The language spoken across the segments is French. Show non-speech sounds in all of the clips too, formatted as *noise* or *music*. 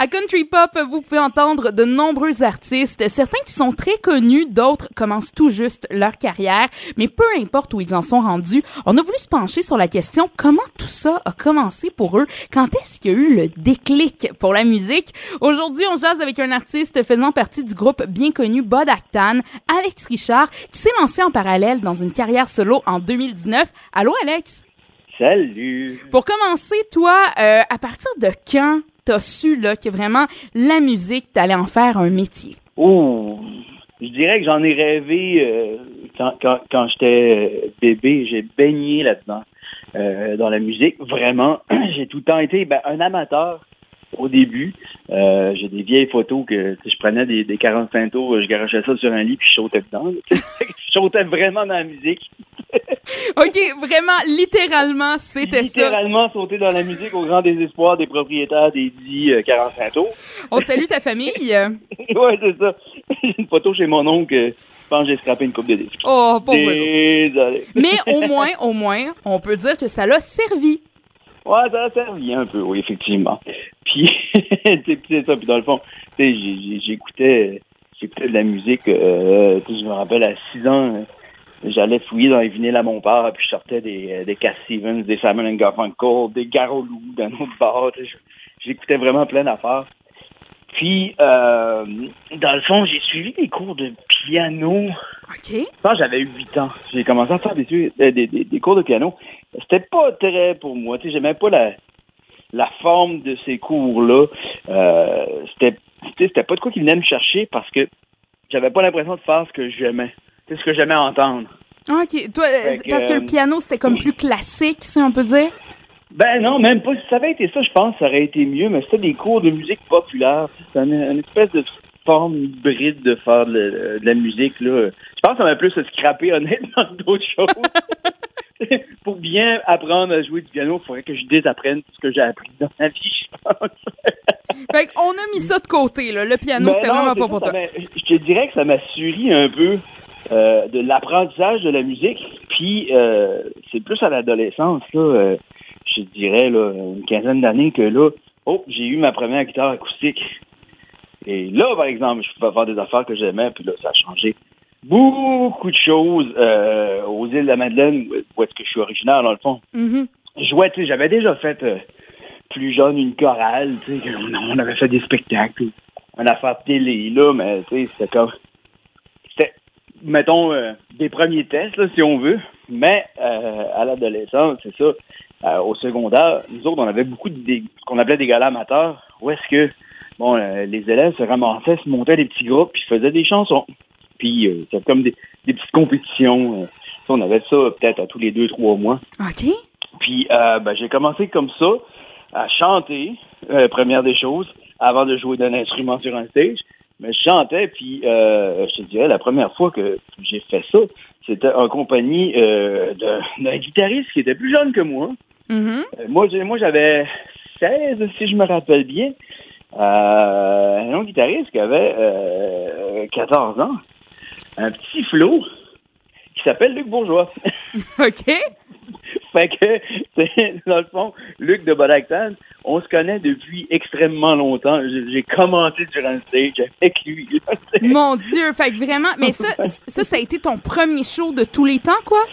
À Country Pop, vous pouvez entendre de nombreux artistes, certains qui sont très connus, d'autres commencent tout juste leur carrière, mais peu importe où ils en sont rendus, on a voulu se pencher sur la question comment tout ça a commencé pour eux, quand est-ce qu'il y a eu le déclic pour la musique? Aujourd'hui, on jase avec un artiste faisant partie du groupe bien connu Bod Actan, Alex Richard, qui s'est lancé en parallèle dans une carrière solo en 2019. Allô Alex? Salut! Pour commencer, toi, euh, à partir de quand t'as su là, que vraiment la musique, t'allais en faire un métier? Oh, je dirais que j'en ai rêvé euh, quand, quand, j'étais bébé. J'ai baigné là-dedans, euh, dans la musique. Vraiment, *clears throat* j'ai tout le temps été ben, un amateur au début. Euh, j'ai des vieilles photos que je prenais des, des 45 tours, je garochais ça sur un lit puis je sautais dedans. *laughs* je sautais vraiment dans la musique. *laughs* OK, vraiment, littéralement, c'était ça. Littéralement sauter dans la musique au grand désespoir des propriétaires des dits 45 tours. On salue ta famille. *laughs* ouais, c'est ça. J'ai une photo chez mon oncle. Je pense que j'ai scrappé une coupe de disques. Oh, pauvre Désolé. Mais au moins, au moins, on peut dire que ça l'a servi. Ouais, ça a servi un peu, oui, effectivement. Puis, *laughs* c'est ça. Puis dans le fond, j'écoutais j'écoutais de la musique. Euh, je me rappelle, à 6 ans, j'allais fouiller dans les vinyles à mon père, puis je sortais des, des Cass Stevens, des Simon Garfunkel, des Garolou d'un autre bar. J'écoutais vraiment plein d'affaires. Puis, euh, dans le fond, j'ai suivi des cours de piano. OK. Quand j'avais 8 ans, j'ai commencé à faire des, des, des, des cours de piano. C'était pas très pour moi. Tu sais, j'aimais pas la, la forme de ces cours-là. Euh, c'était, c'était pas de quoi qui venait me chercher parce que j'avais pas l'impression de faire ce que j'aimais. C'est ce que j'aimais entendre. OK. Toi, parce que le piano, c'était comme plus classique, si on peut dire? Ben non, même pas. Si ça avait été ça, je pense que ça aurait été mieux, mais c'était des cours de musique populaire. C'est une, espèce de forme hybride de faire de, la musique. Là. Je pense que ça m'a plus scrappé, honnêtement, *laughs* d'autres choses. *laughs* Pour bien apprendre à jouer du piano, il faudrait que je désapprenne tout ce que j'ai appris dans ma vie, je pense. *laughs* fait qu'on a mis ça de côté, là. Le piano, c'était vraiment pas pour toi. Je te dirais que ça m'a suri un peu euh, de l'apprentissage de la musique. Puis euh, c'est plus à l'adolescence, là, euh, je te dirais là, une quinzaine d'années que là, oh, j'ai eu ma première guitare acoustique. Et là, par exemple, je pouvais faire des affaires que j'aimais, puis là, ça a changé beaucoup de choses euh, aux îles de la Madeleine, où est-ce que je suis originaire, dans le fond. Tu sais, j'avais déjà fait euh, plus jeune une chorale, tu sais, on, on avait fait des spectacles, on a fait télé, là, mais tu sais, c'était comme, c'était, mettons, euh, des premiers tests, là, si on veut, mais euh, à l'adolescence, c'est ça, euh, au secondaire, nous autres, on avait beaucoup de, des- ce qu'on appelait des galas amateurs, où est-ce que, bon, euh, les élèves se ramassaient, se montaient des petits groupes, puis faisaient des chansons, puis euh, c'était comme des, des petites compétitions, euh, ça, on avait ça peut-être à tous les deux, trois mois. OK. Puis euh, ben, j'ai commencé comme ça à chanter, première des choses, avant de jouer d'un instrument sur un stage. Mais je chantais, puis euh, je te dirais, la première fois que j'ai fait ça, c'était en compagnie euh, d'un guitariste qui était plus jeune que moi. Mhm. Euh, moi, moi j'avais 16, si je me rappelle bien. Un autre guitariste qui avait euh, 14 ans. Un petit flot qui s'appelle Luc Bourgeois. *laughs* OK. *laughs* Fait que, dans le fond, Luc de Bodactan, on se connaît depuis extrêmement longtemps. J'ai j'ai commencé durant le stage avec lui. là. *laughs* Mon Dieu. Fait que vraiment, mais ça, ça, ça a été ton premier show de tous les temps, quoi?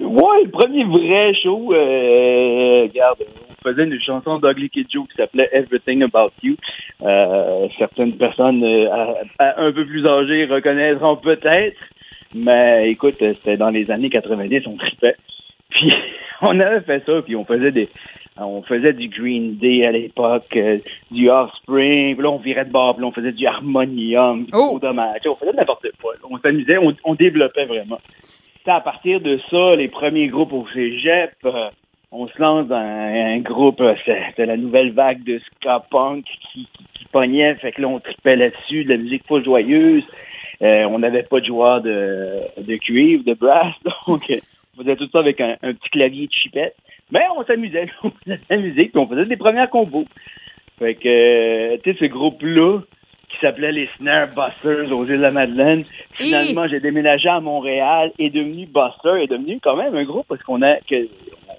Ouais, le premier vrai show, euh, regarde, on faisait une chanson d'Ugly Kid Joe qui s'appelait Everything About You. Euh, certaines personnes euh, à- à un peu plus âgées reconnaîtront peut-être, mais écoute, c'était dans les années 90, on tripait. *laughs* Puis on avait fait ça, puis on faisait des on faisait du Green Day à l'époque, euh, du Offspring, puis là on virait de bord, puis là on faisait du Harmonium, du Oh. Dommage, on faisait n'importe quoi. là. On s'amusait, on, on développait vraiment. À partir de ça, les premiers groupes au cégep, euh, on se lance dans un, un groupe, euh, c'était la nouvelle vague de ska punk qui, qui, qui pognait, fait que là on tripait là-dessus, de la musique pas joyeuse. Euh, on n'avait pas de joueur de, de cuivre, de brass, *laughs* donc euh, on faisait tout ça avec un, un petit clavier de chipette. Mais on s'amusait, *laughs* on faisait de la musique, puis on faisait des premières combos. Fait que, euh, tu sais, ce groupe-là, qui s'appelait les Snare Busters aux îles de la Madeleine. Finalement, j'ai déménagé à Montréal et devenu Buster est devenu quand même un groupe parce qu'on a que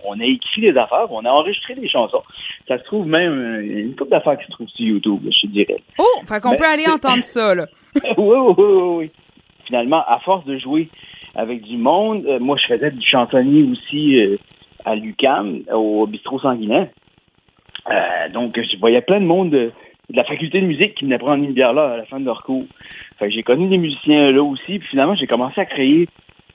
on a écrit des affaires, on a enregistré des chansons. Ça se trouve même euh, une couple d'affaires qui se trouvent sur YouTube, je dirais. Oh, fait qu'on Ben, peut aller entendre ça, là. *laughs* oui, oui, oui, oui. Finalement, à force de jouer avec du monde, euh, moi, je faisais du chansonnier aussi euh, à l'UCAM, au bistrot sanguinet. Euh, donc, je voyais plein de monde de, de la faculté de musique qui venaient prendre une bière là à la fin de leur cours. Fait que j'ai connu des musiciens là aussi. Puis finalement, j'ai commencé à créer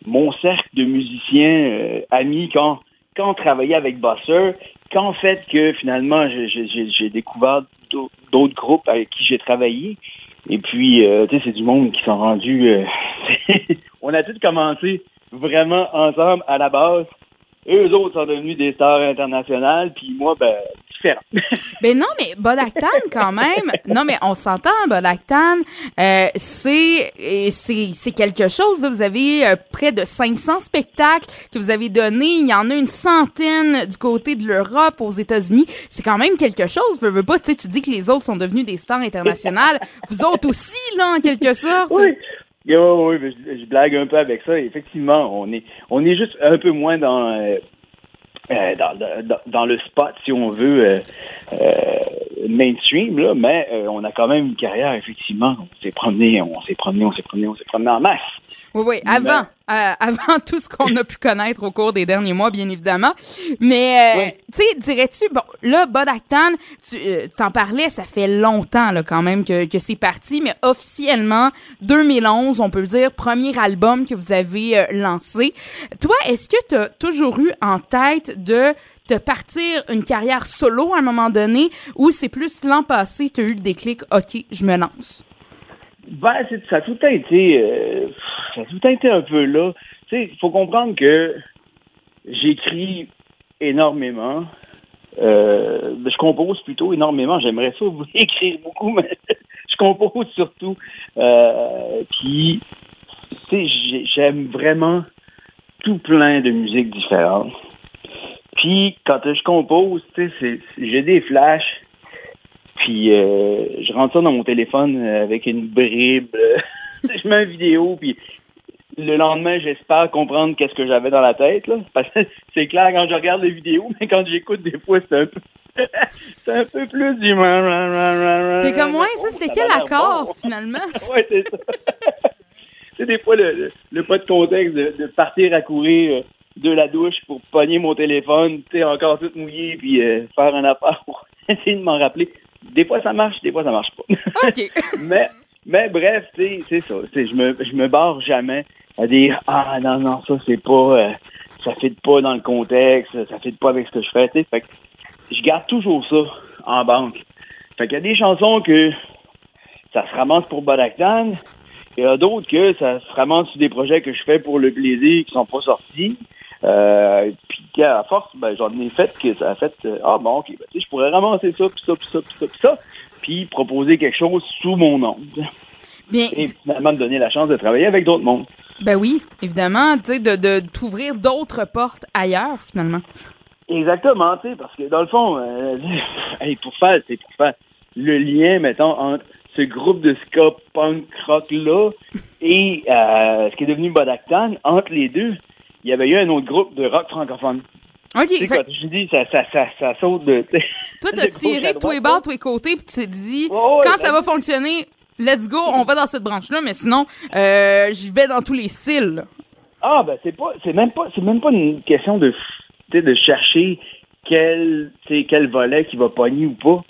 mon cercle de musiciens euh, amis quand, quand on travaillait avec Bosseur. Quand fait que finalement, j'ai- découvert d'au- d'autres groupes avec qui j'ai travaillé. Et puis, euh, tu sais, c'est du monde qui sont rendus... euh, *laughs* on a tous commencé vraiment ensemble à la base. Eux autres sont devenus des stars internationales, puis moi, ben, différent. *laughs* Ben non, mais Bodactan, quand même. Non, mais on s'entend, Bodactan, euh, c'est, euh, c'est, c'est quelque chose. Là. Vous avez euh, près de 500 spectacles que vous avez donnés. Il y en a une centaine du côté de l'Europe, aux États-Unis. C'est quand même quelque chose. Veux, veux pas, tu dis que les autres sont devenus des stars internationales. *laughs* vous autres aussi, là, en quelque sorte. oui. Oui, oui, oui, je, je blague un peu avec ça. Effectivement, on est, on est juste un peu moins dans, dans, dans, dans le spot, si on veut, euh, euh, mainstream, là, mais euh, on a quand même une carrière, effectivement. On s'est promené, on s'est promené, on s'est promené, on s'est promené en masse. Oui, oui, avant, euh, avant *laughs* tout ce qu'on a pu connaître au cours des derniers mois, bien évidemment. Mais, euh, Oui. tu sais, dirais-tu, bon, là, Bodactan, tu euh, t'en parlais, ça fait longtemps, là, quand même, que, que c'est parti, mais officiellement, 2011, on peut dire, premier album que vous avez lancé. Toi, est-ce que tu as toujours eu en tête de te partir une carrière solo à un moment donné, ou c'est plus l'an passé, tu as eu le déclic, OK, je me lance? Ben, ça a tout le temps été, euh, ça a tout temps été un peu là. Tu sais, il faut comprendre que j'écris énormément. Euh, je compose plutôt énormément. J'aimerais ça vous *laughs* écrire beaucoup, mais je compose surtout. Euh, puis, tu sais, j'ai- j'aime vraiment tout plein de musiques différentes. Puis, quand je compose, j'ai des flashs. Puis euh, je rentre ça dans mon téléphone euh, avec une bribe. euh, *laughs* je mets une vidéo, puis le lendemain, j'espère comprendre qu'est-ce que j'avais dans la tête. Là. Parce que *laughs* c'est clair quand je regarde les vidéos, mais quand j'écoute des fois, c'est un peu. *laughs* c'est un peu plus du. T'es comme, ouais, ça, c'était quel accord, bon. finalement? ouais, c'est ça. c'est des fois le, le, le pas de contexte de, de partir à courir de la douche pour pogner mon téléphone, tu sais, encore tout mouillé, puis euh, faire un affaire pour *laughs* essayer de m'en rappeler. Des fois ça marche, des fois ça marche pas. *laughs* Mais, mais bref, tu sais, c'est ça. Je me, je me barre jamais à dire ah non non ça c'est pas, euh, ça fit pas dans le contexte, ça fit pas avec ce que je fais. Tu sais, fait que je garde toujours ça en banque. Fait qu'il y a des chansons que ça se ramasse pour Bodactan. Il y a d'autres que ça se ramasse sur des projets que je fais pour le plaisir qui sont pas sortis. Euh, puis à force, ben, j'en ai fait que ça a fait euh, Ah bon, ok, ben, tu sais, je pourrais ramasser ça, puis ça, puis ça, puis ça, puis ça, puis proposer quelque chose sous mon nom. Bien, Et finalement me donner la chance de travailler avec d'autres mondes. Ben oui, évidemment, tu sais, de, de t'ouvrir d'autres portes ailleurs, finalement. Exactement, tu sais, parce que dans le fond, euh, *laughs* hey, pour faire, c'est pour faire le lien, mettons, entre ce groupe de ska punk rock là et euh, ce qui est devenu Bodactan, entre les deux, il y avait eu un autre groupe de rock francophone. OK, Tu sais, fait, quand je dis, ça, ça, ça, ça saute de. toi, *laughs* t'as tiré de tous les bords, tous les côtés, puis tu t'es dit, Ouais, ouais, quand ça va fonctionner, let's go, on va dans cette branche-là, mais sinon, euh, je vais dans tous les styles. là. Ah ben c'est pas c'est même pas c'est même pas une question de de chercher quel quel volet qui va pogner ou pas.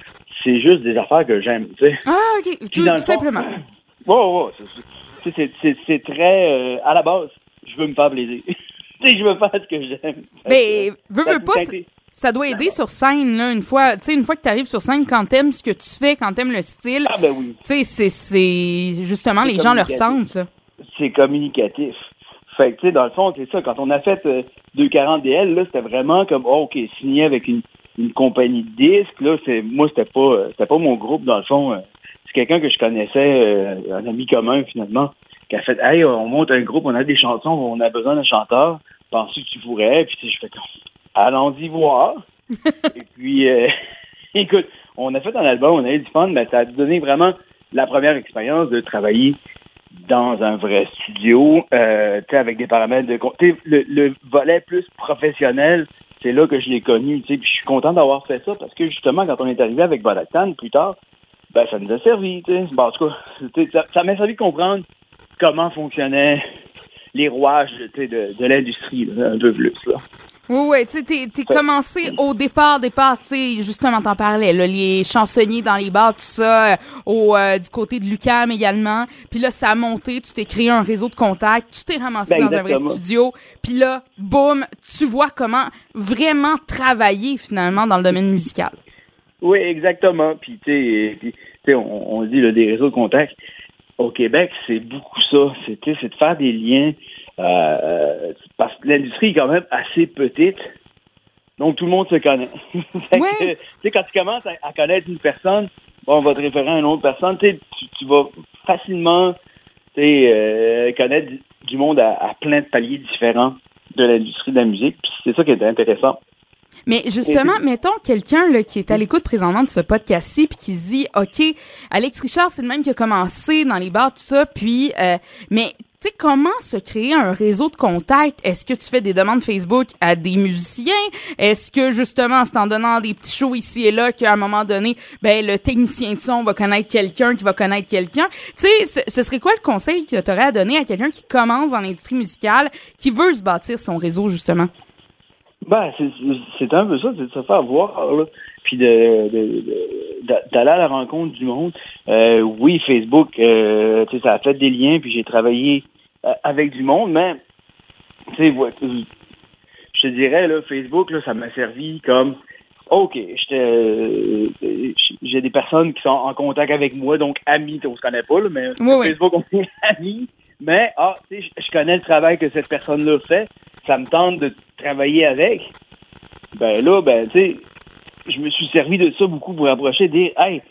C'est juste des affaires que j'aime, tu sais. Ah, OK, Puis tout, fond- simplement. *clears throat* Ouais, ouais, c'est très euh, à la base, je veux me faire plaisir. *laughs* tu sais, *laughs* je veux faire ce que j'aime. Mais, que, veux, ça veux pas, ça- doit aider sur scène, là, une fois, tu sais, une fois que t'arrives sur scène, quand t'aimes ce que tu fais, quand t'aimes le style, Ah ben oui, tu sais, c'est- c'est, justement, les gens le ressentent, là. c'est communicatif. Fait que, tu sais, dans le fond, c'est ça. Quand on a fait euh, 240 DL, là, c'était vraiment comme, oh, OK, signé avec une, une compagnie de disques. Là, c'est, moi, c'était pas, euh, c'était pas mon groupe, dans le fond. euh, c'est quelqu'un que je connaissais, euh, un ami commun, finalement, qui a fait, hey, on monte un groupe, on a des chansons, on a besoin d'un chanteur. Penses-tu que tu pourrais? Puis, je fais comme, allons-y voir. *laughs* Et puis, euh, *laughs* écoute, on a fait un album, on a eu du fun, mais ça a donné vraiment la première expérience de travailler dans un vrai studio, euh, avec des paramètres de... Le, le volet plus professionnel c'est là que je l'ai connu, tu sais, puis je suis content d'avoir fait ça parce que justement, quand on est arrivé avec Balactan plus tard, ben ça nous a servi, tu sais. Bon, en tout cas, ça m'a servi de comprendre comment fonctionnaient les rouages de, de l'industrie, un peu plus. Là. Oui, oui, tu sais, t'es commencé au départ, départ, tu sais, justement, t'en parlais, là, les chansonniers dans les bars, tout ça, euh, au, euh, du côté de Lucam également. Puis là, ça a monté, tu t'es créé un réseau de contacts, tu t'es ramassé ben, dans un vrai studio. Puis là, boum, tu vois comment vraiment travailler finalement dans le domaine musical. Oui, exactement. Puis, tu sais, on, on dit là, des réseaux de contacts. Au Québec, c'est beaucoup ça. C'est de faire des liens euh, parce que l'industrie est quand même assez petite. Donc, tout le monde se connaît. *laughs* tu sais, quand tu commences à, connaître une personne, bon, on va te référer à une autre personne, tu, tu vas facilement euh, connaître du, monde à, plein de paliers différents de l'industrie de la musique. Puis c'est ça qui est intéressant. Mais justement, mettons quelqu'un qui est à l'écoute présentement de ce podcast-ci puis qui se dit, OK, Alex Richard, c'est le même qui a commencé dans les bars, tout ça, puis, euh, mais tu sais, comment se créer un réseau de contacts? Est-ce que tu fais des demandes Facebook à des musiciens? Est-ce que, justement, c'est en donnant des petits shows ici et là qu'à un moment donné, ben, le technicien de son va connaître quelqu'un qui va connaître quelqu'un? Tu sais, ce serait quoi le conseil que tu aurais à donner à quelqu'un qui commence dans l'industrie musicale, qui veut se bâtir son réseau, justement? Ben, c'est un peu ça, c'est de se faire voir, puis de, d'aller à la rencontre du monde. Euh, oui, Facebook, euh, ça a fait des liens, puis j'ai travaillé euh, avec du monde, mais tu sais, je te dirais, là, Facebook, là, ça m'a servi comme OK, euh, j'ai des personnes qui sont en contact avec moi, donc amis, on se connaît pas, là, mais Facebook, on est *laughs* amis. Mais, ah, tu sais, je connais le travail que cette personne-là fait, ça me tente de travailler avec. Ben là, ben, tu sais, je me suis servi de ça beaucoup pour approcher, dire, hey,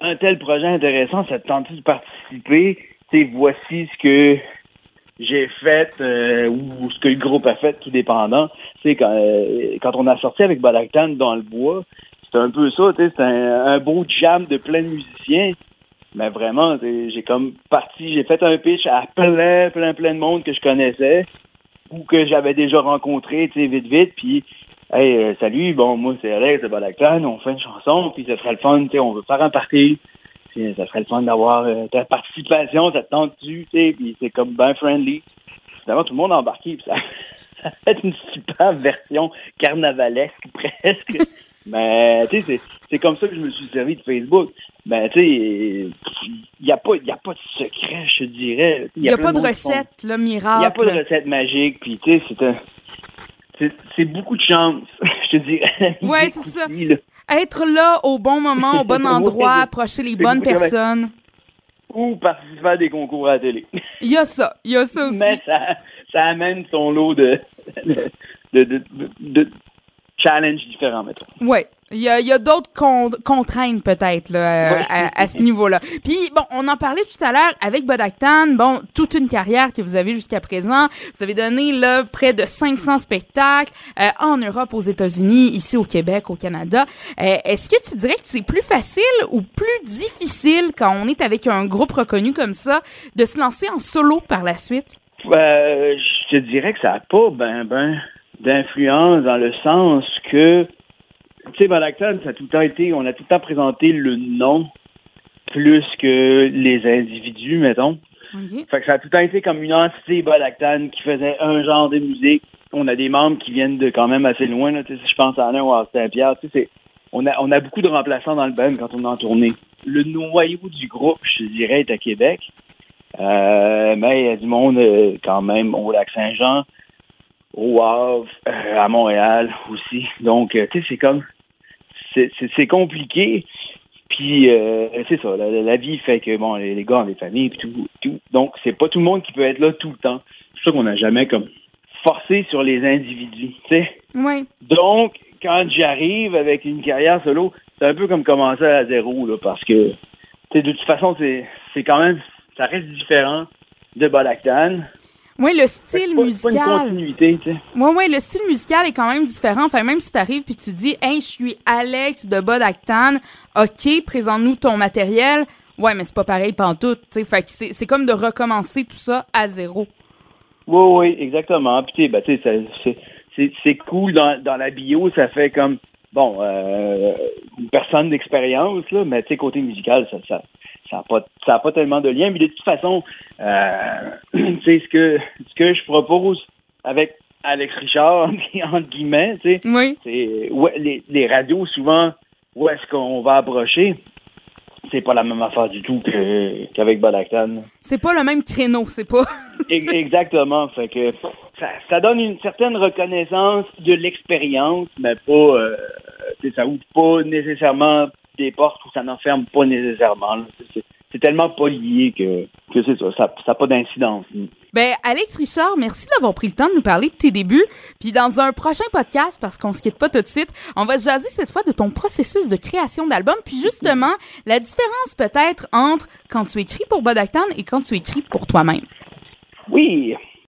un tel projet intéressant, ça te tente de participer? Tu sais, voici ce que j'ai fait euh, ou ce que le groupe a fait, tout dépendant. Tu sais, quand, euh, quand on a sorti avec Balactan dans le bois, c'était un peu ça, tu sais, c'était un, beau jam de plein de musiciens. Mais vraiment, j'ai comme parti, j'ai fait un pitch à plein, plein, plein de monde que je connaissais ou que j'avais déjà rencontré, tu sais, vite, vite, puis Hey, euh, salut, bon, moi c'est Alex de Balactan, on fait une chanson, puis ça serait le fun, tu sais, on veut faire un party. Puis ça serait le fun d'avoir ta participation, ça te tente-tu, tu sais, puis c'est comme bien friendly. Finalement, tout le monde a embarqué, puis ça, *laughs* ça fait une super version carnavalesque presque. Mais tu sais, c'est comme ça que je me suis servi de Facebook. Ben tu sais, il n'y a pas y a pas de secret, je te dirais. Il n'y a, pas de recette, là, miracle. Il n'y a pas de recette magique, puis tu sais, c'est un c'est beaucoup de chance, *laughs* je te dirais. Ouais, c'est ça. Être là au bon moment, au bon *laughs* endroit, approcher les bonnes personnes. Ou participer à des concours à la télé. Il y a ça, il y a ça aussi. Mais ça, ça amène son lot de, de, de, de challenges différents, mettons. Oui, il y a, d'autres contraintes peut-être à, ce niveau-là. Puis bon, on en parlait tout à l'heure avec Bodactan. Bon, toute une carrière que vous avez jusqu'à présent. Vous avez donné là près de 500 spectacles euh, en Europe, aux États-Unis, ici au Québec, au Canada. Euh, est-ce que tu dirais que c'est plus facile ou plus difficile quand on est avec un groupe reconnu comme ça de se lancer en solo par la suite? Euh, je te dirais que ça n'a pas ben ben d'influence dans le sens que tu sais, Balactan, ça a tout le temps été, on a tout le temps présenté le nom plus que les individus, mettons. Fait que ça a tout le temps été comme une entité Balactan qui faisait un genre de musique. On a des membres qui viennent de quand même assez loin, là, si je pense à Alain ou à Saint-Pierre, tu sais, on a, on a beaucoup de remplaçants dans le band quand on est en tournée. Le noyau du groupe, je dirais, est à Québec. Euh, mais il y a du monde euh, quand même au lac Saint-Jean, au Havre, euh, à Montréal aussi. Donc, tu sais, c'est comme c'est compliqué. Puis euh, c'est ça, la, vie fait que bon, les, gars ont des familles puis tout, tout. Donc c'est pas tout le monde qui peut être là tout le temps. C'est ça qu'on n'a jamais comme forcé sur les individus, tu sais. Oui. Donc quand j'arrive avec une carrière solo, c'est un peu comme commencer à zéro là, parce que de toute façon c'est c'est quand même ça reste différent de Balaktan. Oui, le style musical. Pas une continuité, tu sais. Oui, oui, le style musical est quand même différent. Enfin, même si tu arrives puis tu dis, hey, je suis Alex de Bodactan, OK, présente-nous ton matériel. Ouais, mais c'est pas pareil pantoute, tu sais. Fait que c'est comme de recommencer tout ça à zéro. Oui, oui, exactement. Puis, ben, tu sais, c'est cool dans, dans la bio, ça fait comme bon, euh, une personne d'expérience, là, mais tu sais, côté musical, ça, ça, ça n'a pas, ça a pas tellement de lien. Mais de toute façon, euh, *clears throat* tu sais, ce que, ce que je propose avec Alex Richard, *laughs* entre guillemets, tu sais, oui. c'est ouais, les, les radios, souvent, où est-ce qu'on va approcher? C'est pas la même affaire du tout qu'avec Bodactan. C'est pas le même créneau, c'est pas. Exactement. Fait que ça, donne une certaine reconnaissance de l'expérience, mais pas euh, ça ouvre pas nécessairement des portes ou ça n'enferme pas nécessairement. C'est tellement pas lié que, que c'est ça. Ça n'a pas d'incidence. Ben, Alex Richard, merci d'avoir pris le temps de nous parler de tes débuts. Puis dans un prochain podcast, parce qu'on se quitte pas tout de suite, on va se jaser cette fois de ton processus de création d'album. Puis justement, la différence peut-être entre quand tu écris pour Bodactan et quand tu écris pour toi-même. Oui,